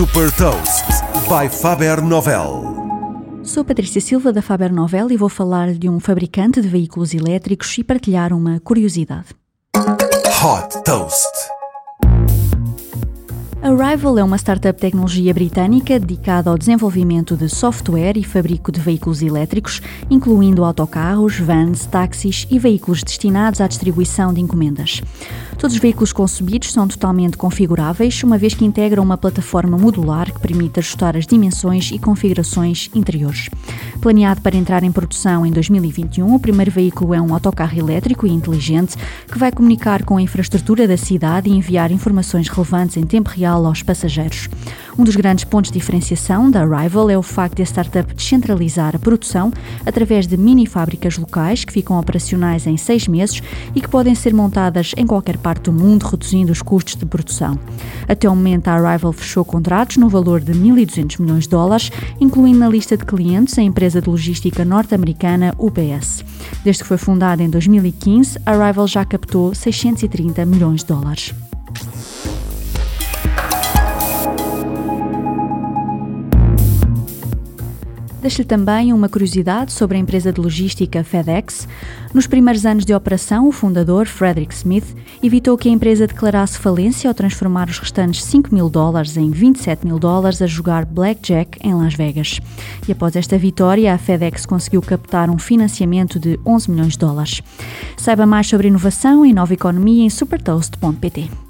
Super Toast by Faber Novel. Sou Patrícia Silva da Faber Novel e vou falar de um fabricante de veículos elétricos e partilhar uma curiosidade. Hot Toast. Arrival é uma startup de tecnologia britânica dedicada ao desenvolvimento de software e fabrico de veículos elétricos, incluindo autocarros, vans, táxis e veículos destinados à distribuição de encomendas. Todos os veículos concebidos são totalmente configuráveis, uma vez que integram uma plataforma modular que permite ajustar as dimensões e configurações interiores. Planeado para entrar em produção em 2021, o primeiro veículo é um autocarro elétrico e inteligente que vai comunicar com a infraestrutura da cidade e enviar informações relevantes em tempo real aos passageiros. Um dos grandes pontos de diferenciação da Arrival é o facto de a startup descentralizar a produção através de mini fábricas locais que ficam operacionais em seis meses e que podem ser montadas em qualquer parte do mundo, reduzindo os custos de produção. Até o momento, a Arrival fechou contratos no valor de 1.200 milhões de dólares, incluindo na lista de clientes a empresa de logística norte-americana UPS. Desde que foi fundada em 2015, a Arrival já captou 630 milhões de dólares. Deixo-lhe também uma curiosidade sobre a empresa de logística FedEx. Nos primeiros anos de operação, o fundador, Frederick Smith, evitou que a empresa declarasse falência ao transformar os restantes 5 mil dólares em 27 mil dólares a jogar blackjack em Las Vegas. E após esta vitória, a FedEx conseguiu captar um financiamento de 11 milhões de dólares. Saiba mais sobre inovação e nova economia em supertoast.pt.